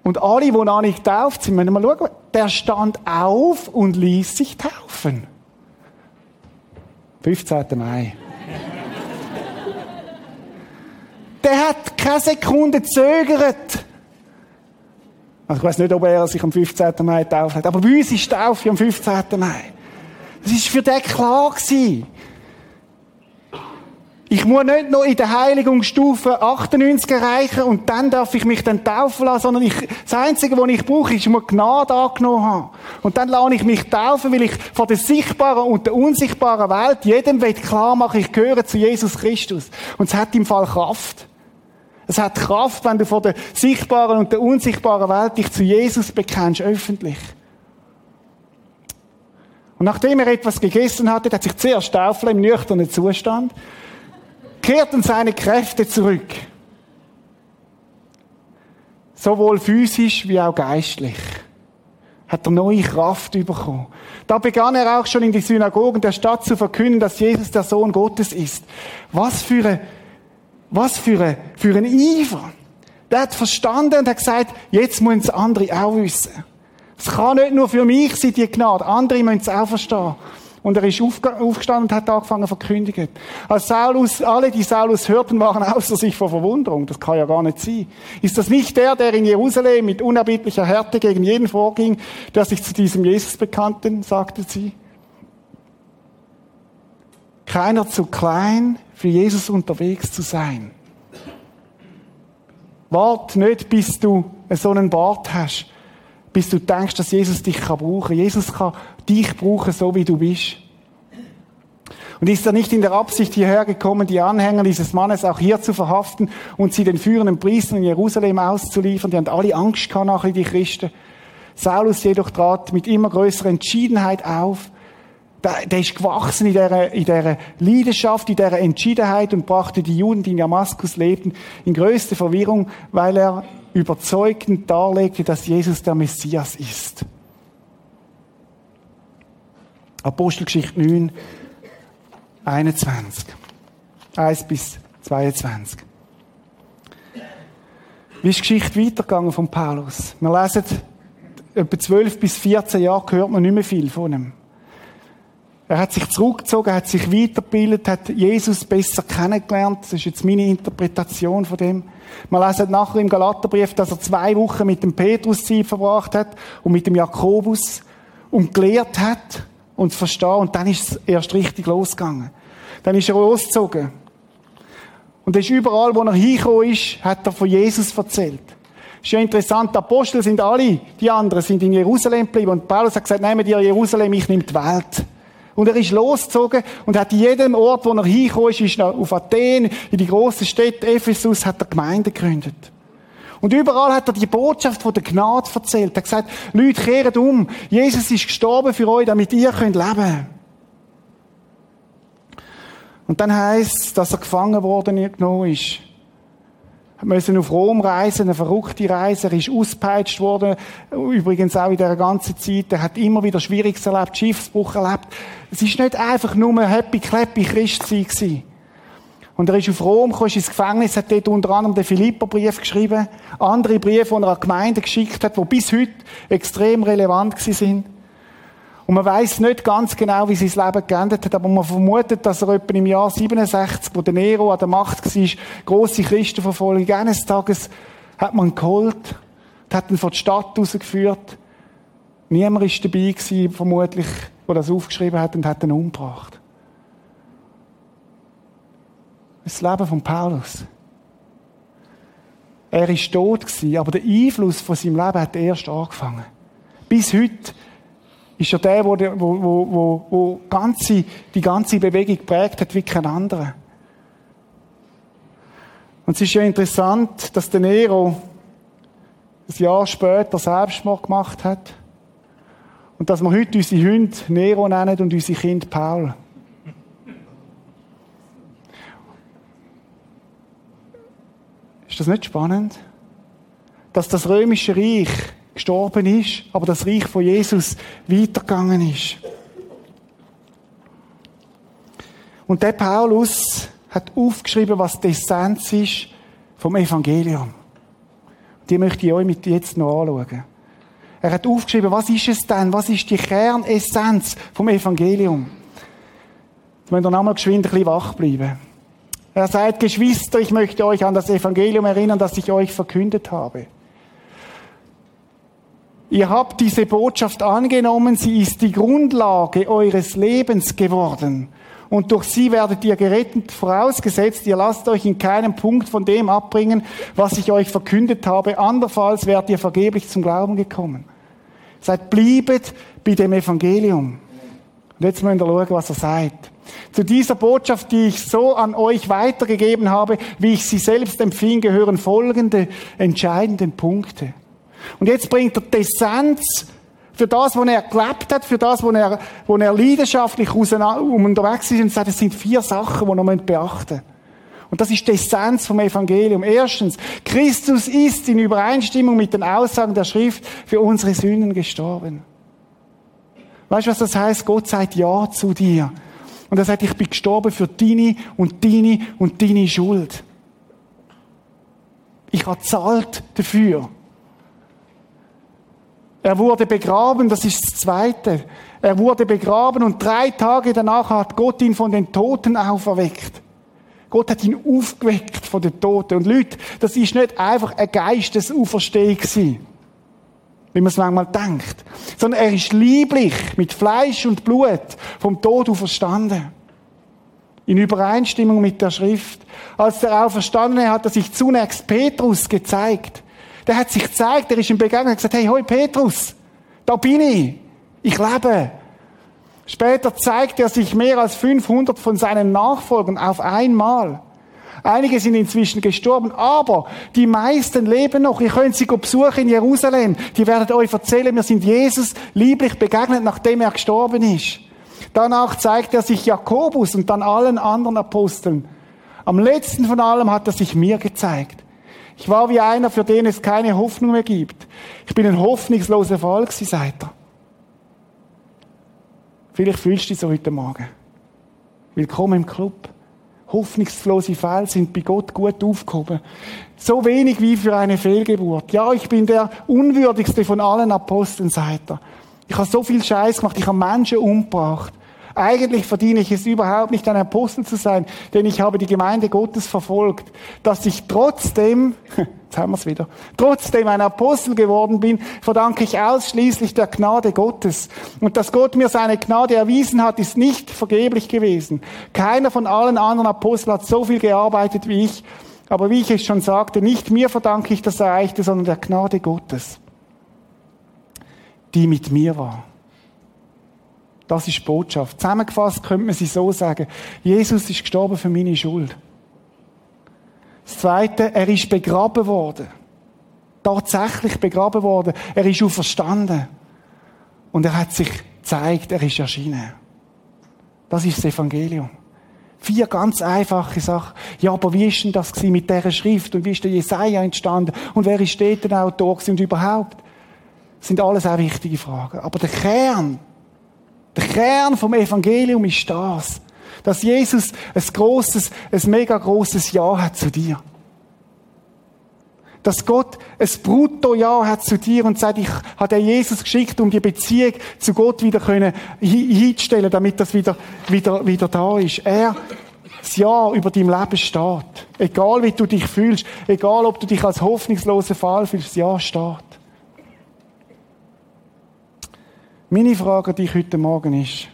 Und alle, die noch nicht getauft sind, müssen mal schauen, der stand auf und ließ sich taufen. 15. Mai. Der hat keine Sekunde zögert. Also ich weiß nicht, ob er sich am 15. Mai getauft hat, aber bei uns ist Taufe am 15. Mai. Das ist für den klar gewesen. Ich muss nicht noch in der Heiligungsstufe 98 erreichen und dann darf ich mich dann taufen lassen, sondern ich, das Einzige, was ich brauche, ist, ich muss Gnade angenommen haben. Und dann lasse ich mich taufen, weil ich von der sichtbaren und der unsichtbaren Welt jedem klar machen, ich gehöre zu Jesus Christus. Und es hat im Fall Kraft. Es hat Kraft, wenn du von der sichtbaren und der unsichtbaren Welt dich zu Jesus bekennst, öffentlich. Und nachdem er etwas gegessen hatte, hat sich zuerst Staufel im nüchternen Zustand, kehrten seine Kräfte zurück. Sowohl physisch wie auch geistlich. Hat er neue Kraft bekommen. Da begann er auch schon in die Synagogen der Stadt zu verkünden, dass Jesus der Sohn Gottes ist. Was für eine was für ein, für ein Eifer. Der hat verstanden und hat gesagt, jetzt müssen es andere auch wissen. Es kann nicht nur für mich sein, die Gnade. Andere müssen es auch verstehen. Und er ist aufgestanden und hat angefangen zu verkündigen. Als Saulus, alle, die Saulus hörten, waren außer sich vor Verwunderung. Das kann ja gar nicht sein. Ist das nicht der, der in Jerusalem mit unerbittlicher Härte gegen jeden vorging, der sich zu diesem Jesus bekannte, sagte sie. Keiner zu klein, für Jesus unterwegs zu sein. Wart nicht, bis du so einen Bart hast, bis du denkst, dass Jesus dich brauchen kann. Jesus kann dich brauchen, so wie du bist. Und ist er nicht in der Absicht hierher gekommen, die Anhänger dieses Mannes auch hier zu verhaften und sie den führenden Priestern in Jerusalem auszuliefern? Die haben alle Angst gehabt, nachher die Christen. Saulus jedoch trat mit immer größerer Entschiedenheit auf der, der ist gewachsen in dieser, in dieser Leidenschaft, in dieser Entschiedenheit und brachte die Juden, die in Damaskus lebten, in größte Verwirrung, weil er überzeugend darlegte, dass Jesus der Messias ist. Apostelgeschichte 9, 21. 1 bis 22. Wie ist die Geschichte weitergegangen von Paulus? Wir lesen, etwa 12 bis 14 Jahre hört man nicht mehr viel von ihm. Er hat sich zurückgezogen, hat sich weitergebildet, hat Jesus besser kennengelernt. Das ist jetzt meine Interpretation von dem. Man lesen nachher im Galaterbrief, dass er zwei Wochen mit dem Petrus verbracht hat und mit dem Jakobus und gelehrt hat und zu verstehen. Und dann ist es erst richtig losgegangen. Dann ist er losgezogen. Und er ist überall, wo er hingekommen ist, hat er von Jesus erzählt. Ist ja interessant, die Apostel sind alle, die anderen sind in Jerusalem geblieben. Und Paulus hat gesagt, nehmt ihr Jerusalem, ich nehme die Welt. Und er ist losgezogen und hat in jedem Ort, wo er hingekommen ist, ist auf Athen, in die grossen Städte Ephesus, hat er Gemeinde gegründet. Und überall hat er die Botschaft von der Gnade erzählt. Er hat gesagt, Leute, kehrt um. Jesus ist gestorben für euch, damit ihr könnt leben. Und dann heisst es, dass er gefangen worden genommen ist. Musste auf Rom reisen, eine verrückte Reise. Er ist ausgepeitscht worden. Übrigens auch in dieser ganzen Zeit. Er hat immer wieder Schwieriges erlebt, Schiffsbruch erlebt. Es ist nicht einfach nur ein happy, clappy Christsein gewesen. Und er ist auf Rom gekommen, ins Gefängnis, hat dort unter anderem den Philipperbrief geschrieben, andere Briefe, die er an Gemeinden geschickt hat, die bis heute extrem relevant sind. Und man weiß nicht ganz genau, wie sein Leben geendet hat, aber man vermutet, dass er etwa im Jahr 67, wo der Nero an der Macht war, grosse Christenverfolgung, eines Tages hat man geholt, hat ihn von der Stadt rausgeführt. Niemand war dabei gewesen, vermutlich, der das aufgeschrieben hat und hat ihn umgebracht. Das Leben von Paulus. Er ist tot gewesen, aber der Einfluss von seinem Leben hat erst angefangen. Bis heute ist er der, wo, wo, wo, wo ganze, die ganze Bewegung geprägt hat wie kein anderer. Und es ist ja interessant, dass der Nero ein Jahr später Selbstmord gemacht hat. Und dass wir heute unsere Hunde Nero nennen und unsere Kinder Paul. Ist das nicht spannend? Dass das römische Reich gestorben ist, aber das Reich von Jesus weitergegangen ist. Und der Paulus hat aufgeschrieben, was die Essenz ist vom Evangelium. Die möchte ich euch jetzt noch anschauen. Er hat aufgeschrieben, was ist es denn? Was ist die Kernessenz vom Evangelium? Jetzt müsst ihr nochmal geschwind ein bisschen wach bleiben. Er sagt, Geschwister, ich möchte euch an das Evangelium erinnern, das ich euch verkündet habe. Ihr habt diese Botschaft angenommen, sie ist die Grundlage eures Lebens geworden. Und durch sie werdet ihr gerettet, vorausgesetzt, ihr lasst euch in keinem Punkt von dem abbringen, was ich euch verkündet habe. Andernfalls werdet ihr vergeblich zum Glauben gekommen. Seid bliebet bei dem Evangelium. Und jetzt müsst ihr schauen, was er sagt. Zu dieser Botschaft, die ich so an euch weitergegeben habe, wie ich sie selbst empfing, gehören folgende entscheidenden Punkte. Und jetzt bringt er die Essenz für das, was er gelebt hat, für das, was er, was er leidenschaftlich unterwegs ist und sagt, es sind vier Sachen, die man beachten muss. Und das ist die Essenz vom Evangelium. Erstens, Christus ist in Übereinstimmung mit den Aussagen der Schrift für unsere Sünden gestorben. Weißt du, was das heißt? Gott sagt Ja zu dir. Und er sagt, ich bin gestorben für deine und deine und deine Schuld. Ich habe zahlt dafür. Er wurde begraben, das ist das Zweite. Er wurde begraben und drei Tage danach hat Gott ihn von den Toten auferweckt. Gott hat ihn aufgeweckt von den Toten. Und Leute, das ist nicht einfach ein Geistesauferstehung gewesen wie man es manchmal denkt. Sondern er ist lieblich, mit Fleisch und Blut, vom Tod auferstanden. In Übereinstimmung mit der Schrift. Als der Auferstandene hat er sich zunächst Petrus gezeigt. Der hat sich gezeigt, er ist ihm begegnet und gesagt, hey, hoi Petrus, da bin ich. Ich lebe. Später zeigt er sich mehr als 500 von seinen Nachfolgern auf einmal. Einige sind inzwischen gestorben, aber die meisten leben noch. Ihr könnt sie besuchen in Jerusalem. Die werden euch erzählen, wir sind Jesus lieblich begegnet, nachdem er gestorben ist. Danach zeigt er sich Jakobus und dann allen anderen Aposteln. Am letzten von allem hat er sich mir gezeigt. Ich war wie einer, für den es keine Hoffnung mehr gibt. Ich bin ein hoffnungsloser Fall gewesen, sagt er. Vielleicht fühlst du dich so heute Morgen. Willkommen im Club hoffnungslose Fälle sind bei Gott gut aufgehoben. So wenig wie für eine Fehlgeburt. Ja, ich bin der unwürdigste von allen Aposteln, sagt er. Ich habe so viel Scheiß gemacht, ich habe Menschen umgebracht. Eigentlich verdiene ich es überhaupt nicht, ein Apostel zu sein, denn ich habe die Gemeinde Gottes verfolgt. Dass ich trotzdem, jetzt haben wir es wieder, trotzdem ein Apostel geworden bin, verdanke ich ausschließlich der Gnade Gottes. Und dass Gott mir seine Gnade erwiesen hat, ist nicht vergeblich gewesen. Keiner von allen anderen Aposteln hat so viel gearbeitet wie ich. Aber wie ich es schon sagte, nicht mir verdanke ich das Erreichte, sondern der Gnade Gottes, die mit mir war. Das ist die Botschaft. Zusammengefasst könnte man sie so sagen. Jesus ist gestorben für meine Schuld. Das Zweite, er ist begraben worden. Tatsächlich begraben worden. Er ist auferstanden. Und er hat sich gezeigt, er ist erschienen. Das ist das Evangelium. Vier ganz einfache Sachen. Ja, aber wie ist denn das mit dieser Schrift? Und wie ist der Jesaja entstanden? Und wer ist dort der Autor und überhaupt? Das sind alles auch wichtige Fragen. Aber der Kern, der Kern vom Evangelium ist das. Dass Jesus ein großes, ein mega großes Ja hat zu dir. Dass Gott ein Brutto-Ja hat zu dir und sagt, ich habe den Jesus geschickt, um die Beziehung zu Gott wieder können hinstellen, damit das wieder, wieder, wieder da ist. Er, das Ja über dein Leben steht. Egal wie du dich fühlst, egal ob du dich als hoffnungsloser Fall fühlst, das Ja steht. Meine Frage an dich heute Morgen ist,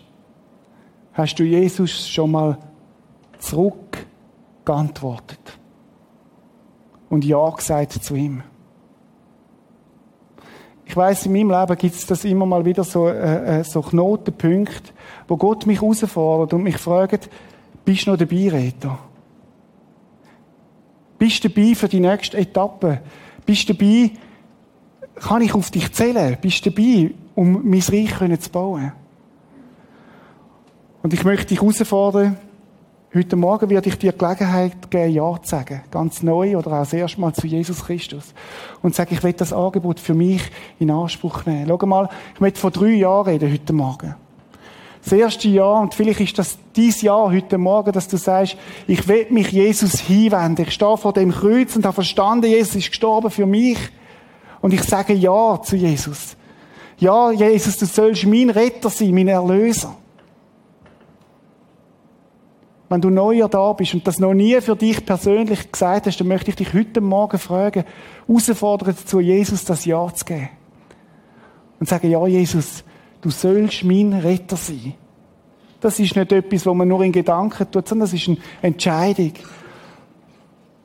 hast du Jesus schon mal zurückgeantwortet? Und Ja gesagt zu ihm? Ich weiß, in meinem Leben gibt es das immer mal wieder so, äh, äh, so Knotenpunkte, wo Gott mich herausfordert und mich fragt, bist du noch dabei, Reto? Bist du dabei für die nächste Etappe? Bist du dabei, kann ich auf dich zählen? Bist du dabei, um mein Reich zu bauen? Und ich möchte dich herausfordern, heute Morgen werde ich dir die Gelegenheit geben, Ja zu sagen. Ganz neu oder auch das erste Mal zu Jesus Christus. Und sage, ich will das Angebot für mich in Anspruch nehmen. Schau mal, ich möchte vor drei Jahren reden, heute Morgen. Das erste Jahr, und vielleicht ist das dies Jahr heute Morgen, dass du sagst, ich will mich Jesus hinwenden. Ich stehe vor dem Kreuz und habe verstanden, Jesus ist gestorben für mich. Und ich sage Ja zu Jesus. Ja, Jesus, du sollst mein Retter sein, mein Erlöser. Wenn du neuer da bist und das noch nie für dich persönlich gesagt hast, dann möchte ich dich heute Morgen fragen, herausfordern zu Jesus das Ja zu geben. Und sagen, ja, Jesus, du sollst mein Retter sein. Das ist nicht etwas, was man nur in Gedanken tut, sondern das ist eine Entscheidung.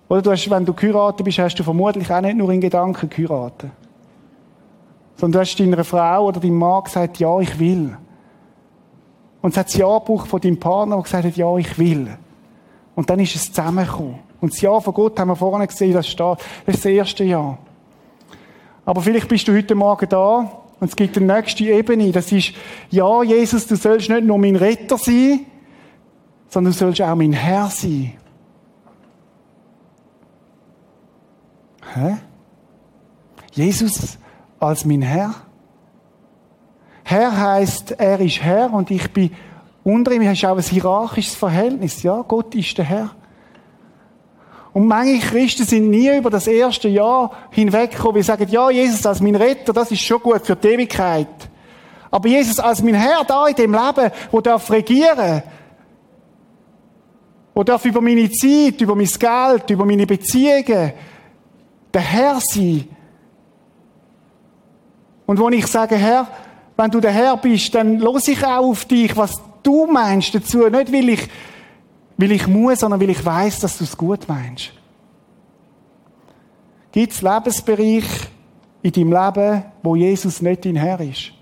Oder du hast, wenn du geheiratet bist, hast du vermutlich auch nicht nur in Gedanken geheiratet. Sondern du hast deiner Frau oder deinem Mann gesagt, ja, ich will. Und es hat das Ja-Buch von deinem Partner, der gesagt hat, ja, ich will. Und dann ist es zusammengekommen. Und das Ja von Gott haben wir vorne gesehen, das steht. Das ist das erste Ja. Aber vielleicht bist du heute Morgen da und es gibt eine nächste Ebene. Das ist, ja, Jesus, du sollst nicht nur mein Retter sein, sondern du sollst auch mein Herr sein. Hä? Jesus als mein Herr? Herr heißt, er ist Herr und ich bin unter ihm. Ist auch ein hierarchisches Verhältnis. Ja, Gott ist der Herr. Und manche Christen sind nie über das erste Jahr hinweggekommen. Wir sagen, ja, Jesus als mein Retter, das ist schon gut für die Ewigkeit. Aber Jesus als mein Herr da in dem Leben, wo darf regieren, wo darf über meine Zeit, über mein Geld, über meine Beziehungen, der Herr sein. Und wo ich sage, Herr, wenn du der Herr bist, dann los ich auch auf dich, was du meinst dazu. Nicht, weil ich, weil ich muss, sondern weil ich weiß, dass du es gut meinst. Gibt es Lebensbereich in deinem Leben, wo Jesus nicht dein Herr ist?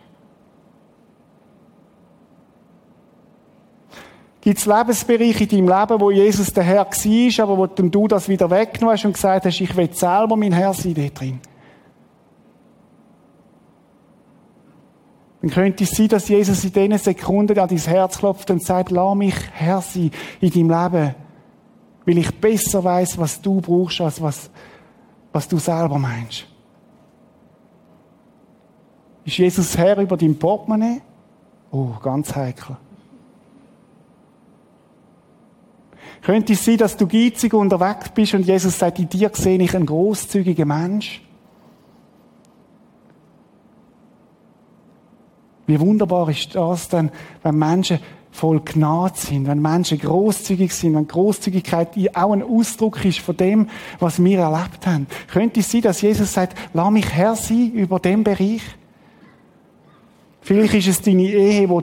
Gibt es Lebensbereiche in deinem Leben, wo Jesus der Herr war, aber wo du das wieder weggenommen hast und gesagt hast, ich will selber mein Herr sein da drin? Dann könnte es sein, dass Jesus in diesen Sekunden an dein Herz klopft und sagt, lass mich Herr sein in deinem Leben, weil ich besser weiß, was du brauchst, als was, was du selber meinst. Ist Jesus Herr über dein Portemonnaie? Oh, ganz heikel. Könnte es sein, dass du geizig unterwegs bist und Jesus sagt, in dir sehe ich einen großzügigen Mensch? Wie wunderbar ist das denn, wenn Menschen voll Gnade sind, wenn Menschen großzügig sind, wenn Großzügigkeit auch ein Ausdruck ist von dem, was wir erlebt haben. Könnte es sein, dass Jesus sagt, lass mich Herr sein über den Bereich? Vielleicht ist es deine Ehe, wo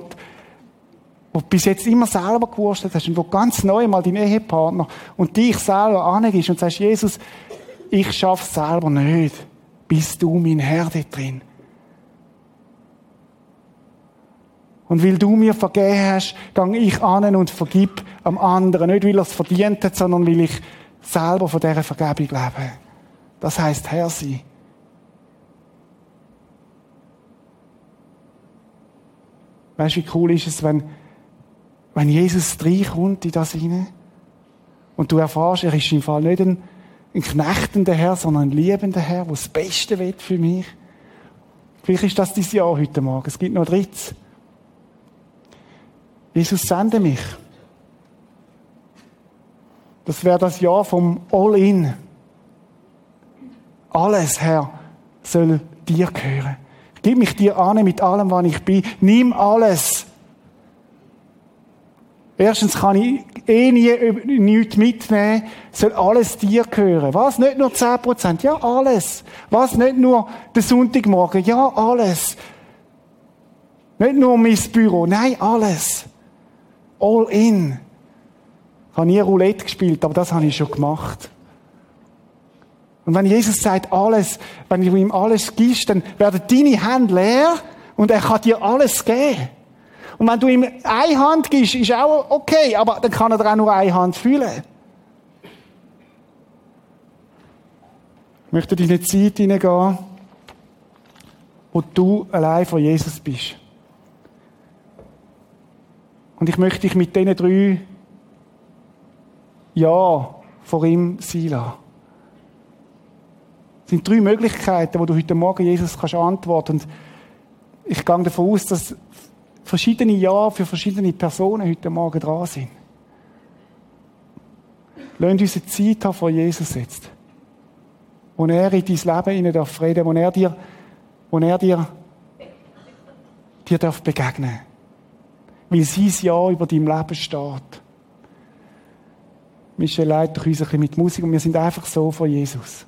wo du bis jetzt immer selber gewurstet hast und wo ganz neu mal dein Ehepartner und dich selber angehst und sagst, Jesus, ich schaff's selber nicht. Bist du mein Herr da drin? Und weil du mir vergeben hast, gang ich an und vergib am anderen. Nicht, weil er es verdient hat, sondern weil ich selber von dieser Vergebung lebe. Das heisst Herr sein. Weißt du, wie cool ist es, wenn, wenn Jesus reinkommt in das hinein und du erfährst, er ist im Fall nicht ein, ein knechtender Herr, sondern ein liebender Herr, der das Beste will für mich. Vielleicht ist das dieses Jahr heute Morgen. Es gibt noch drittes. Jesus sende mich. Das wäre das Jahr vom All-In. Alles, Herr, soll dir gehören. Gib mich dir an mit allem, was ich bin. Nimm alles. Erstens kann ich eh nie nichts mitnehmen, soll alles dir gehören. Was? Nicht nur 10%? Ja, alles. Was? Nicht nur der Sonntagmorgen? Ja, alles. Nicht nur mein Büro? Nein, alles. All in. Ich habe nie Roulette gespielt, aber das habe ich schon gemacht. Und wenn Jesus sagt, alles, wenn du ihm alles gibst, dann werden deine Hände leer und er kann dir alles geben. Und wenn du ihm eine Hand gibst, ist auch okay, aber dann kann er dir auch nur eine Hand fühlen. Ich möchte in eine Zeit hineingehen, wo du allein von Jesus bist. Und ich möchte dich mit diesen drei Ja vor ihm sein lassen. Das sind drei Möglichkeiten, wo du heute Morgen Jesus kannst antworten. Und ich gehe davon aus, dass verschiedene Ja für verschiedene Personen heute Morgen dran sind. Lass uns eine Zeit haben, vor Jesus jetzt. Wo er in dein Leben hinein darf reden, wo er dir, wo er dir, dir darf begegnen. Weil sein Ja über deinem Leben steht. Michel leitet uns ein bisschen mit Musik und wir sind einfach so vor Jesus.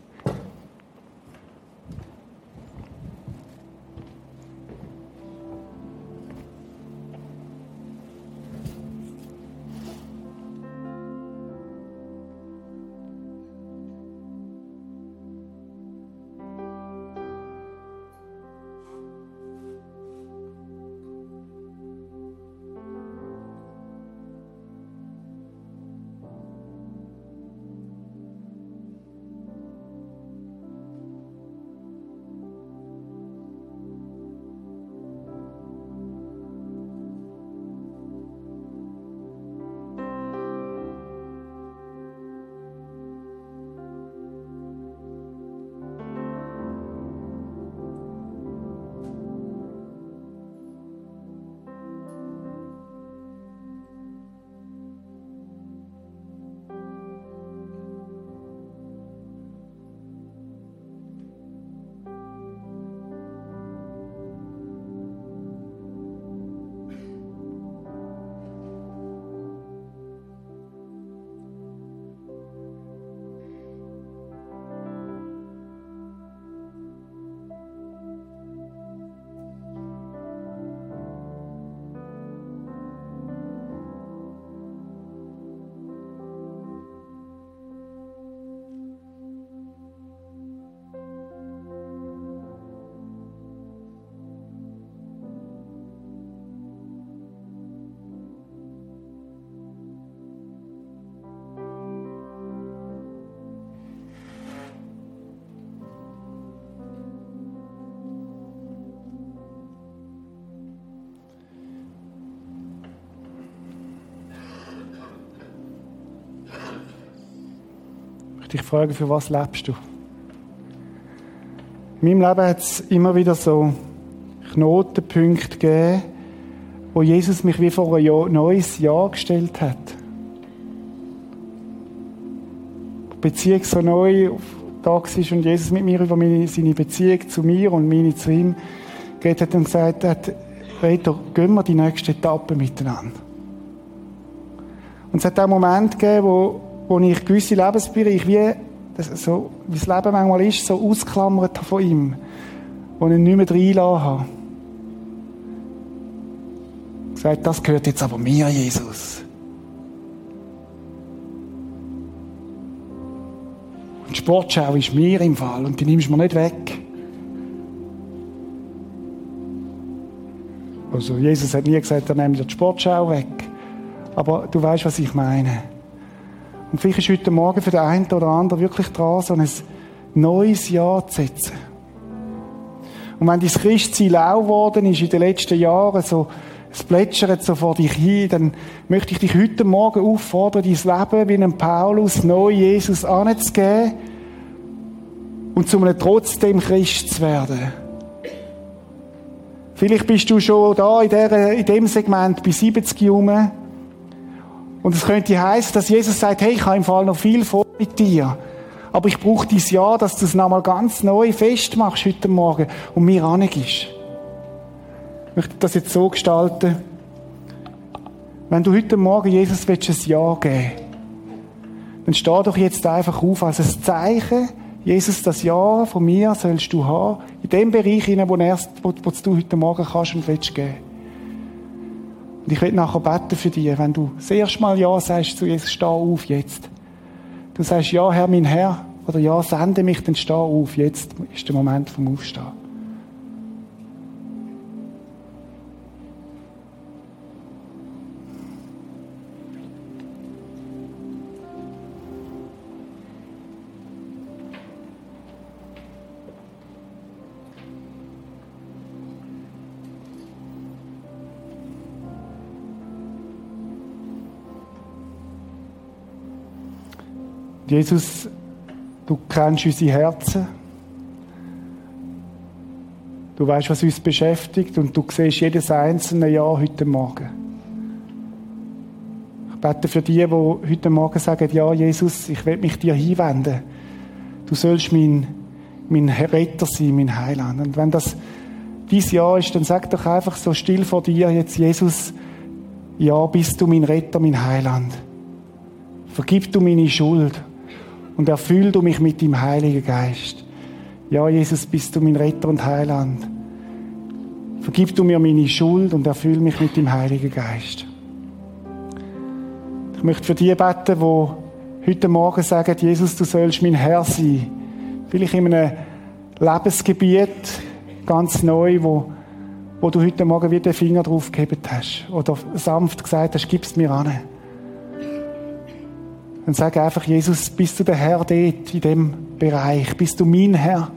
Dich fragen, für was lebst du? In meinem Leben hat es immer wieder so Knotenpunkte gegeben, wo Jesus mich wie vor ein neues Jahr gestellt hat. Die Beziehung so neu da war und Jesus mit mir über meine, seine Beziehung zu mir und meine zu ihm geht hat und gesagt hat, Reto, gehen wir die nächste Etappe miteinander. Und es hat auch Moment gegeben, wo wo ich gewisse Lebensbereiche wie, das, so, wie das Leben manchmal ist, so ausklammert von ihm, wo ich nicht mehr reinlassen habe. Gesagt, das gehört jetzt aber mir, Jesus. Und Sportschau ist mir im Fall und die nimmst du mir nicht weg. Also Jesus hat nie gesagt, er nimmt die Sportschau weg. Aber du weißt, was ich meine. Und vielleicht ist heute Morgen für den einen oder anderen wirklich dran, so ein neues Jahr zu setzen. Und wenn dein Christsein lau geworden ist in den letzten Jahren, so, es plätschert so vor dich hin, dann möchte ich dich heute Morgen auffordern, dein Leben wie ein Paulus neu Jesus anzugeben und zu einem trotzdem Christ zu werden. Vielleicht bist du schon da in, der, in dem Segment bei 70 rum. Und es könnte heißen, dass Jesus sagt, hey, ich habe im Fall noch viel vor mit dir. Aber ich brauche dieses Jahr, dass du es nochmal ganz neu festmachst heute Morgen und mir angibst. Ich möchte das jetzt so gestalten. Wenn du heute Morgen Jesus willst, ein Ja geben dann steh doch jetzt einfach auf als ein Zeichen, Jesus, das Ja von mir sollst du haben, in dem Bereich, wo, wo du heute Morgen kannst und willst geben. Und ich will nachher beten für dich, wenn du das erste Mal Ja sagst zu Jesus, steh auf jetzt. Du sagst, ja, Herr, mein Herr, oder ja, sende mich, dann steh auf, jetzt ist der Moment vom Aufstehen. Jesus, du kennst unsere Herzen. Du weißt, was uns beschäftigt und du siehst jedes einzelne Jahr heute Morgen. Ich bete für die, die heute Morgen sagen, ja, Jesus, ich will mich dir hinwenden. Du sollst mein, mein Retter sein, mein Heiland. Und wenn das dies Jahr ist, dann sag doch einfach so still vor dir jetzt, Jesus, ja, bist du mein Retter, mein Heiland. Vergib du meine Schuld und erfüll du mich mit dem Heiligen Geist. Ja, Jesus, bist du mein Retter und Heiland. Vergib du mir meine Schuld und erfüll mich mit dem Heiligen Geist. Ich möchte für die beten, die heute Morgen sagen, Jesus, du sollst mein Herr sein. Vielleicht in einem Lebensgebiet, ganz neu, wo, wo du heute Morgen wieder den Finger drauf gegeben hast. Oder sanft gesagt hast, gib's mir an. Dann sag einfach, Jesus, bist du der Herr dort in dem Bereich? Bist du mein Herr?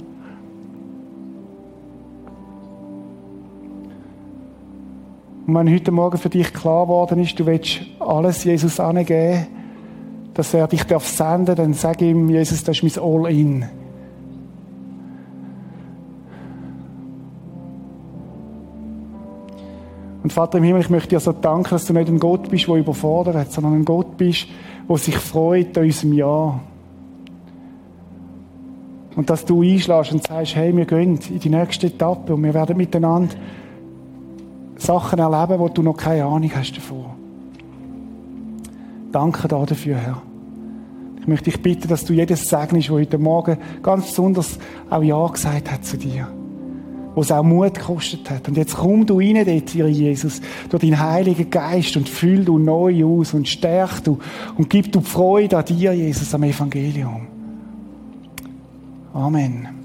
Und wenn heute Morgen für dich klar geworden ist, du willst alles Jesus angeben, dass er dich darf senden, dann sag ihm, Jesus, das ist mein All-In. Und Vater im Himmel, ich möchte dir so danken, dass du nicht ein Gott bist, der überfordert, sondern ein Gott bist, der sich freut an unserem Ja. Und dass du einschlägst und sagst, hey, wir gehen in die nächste Etappe und wir werden miteinander Sachen erleben, wo du noch keine Ahnung hast davon. Danke dafür, Herr. Ich möchte dich bitten, dass du jedes segnest, der heute Morgen ganz besonders auch Ja gesagt hat zu dir. Wo es auch Mut gekostet hat. Und jetzt komm du rein dort, Jesus, durch deinen Heiligen Geist und füll du neu aus und stärk du und gib du Freude an dir, Jesus, am Evangelium. Amen.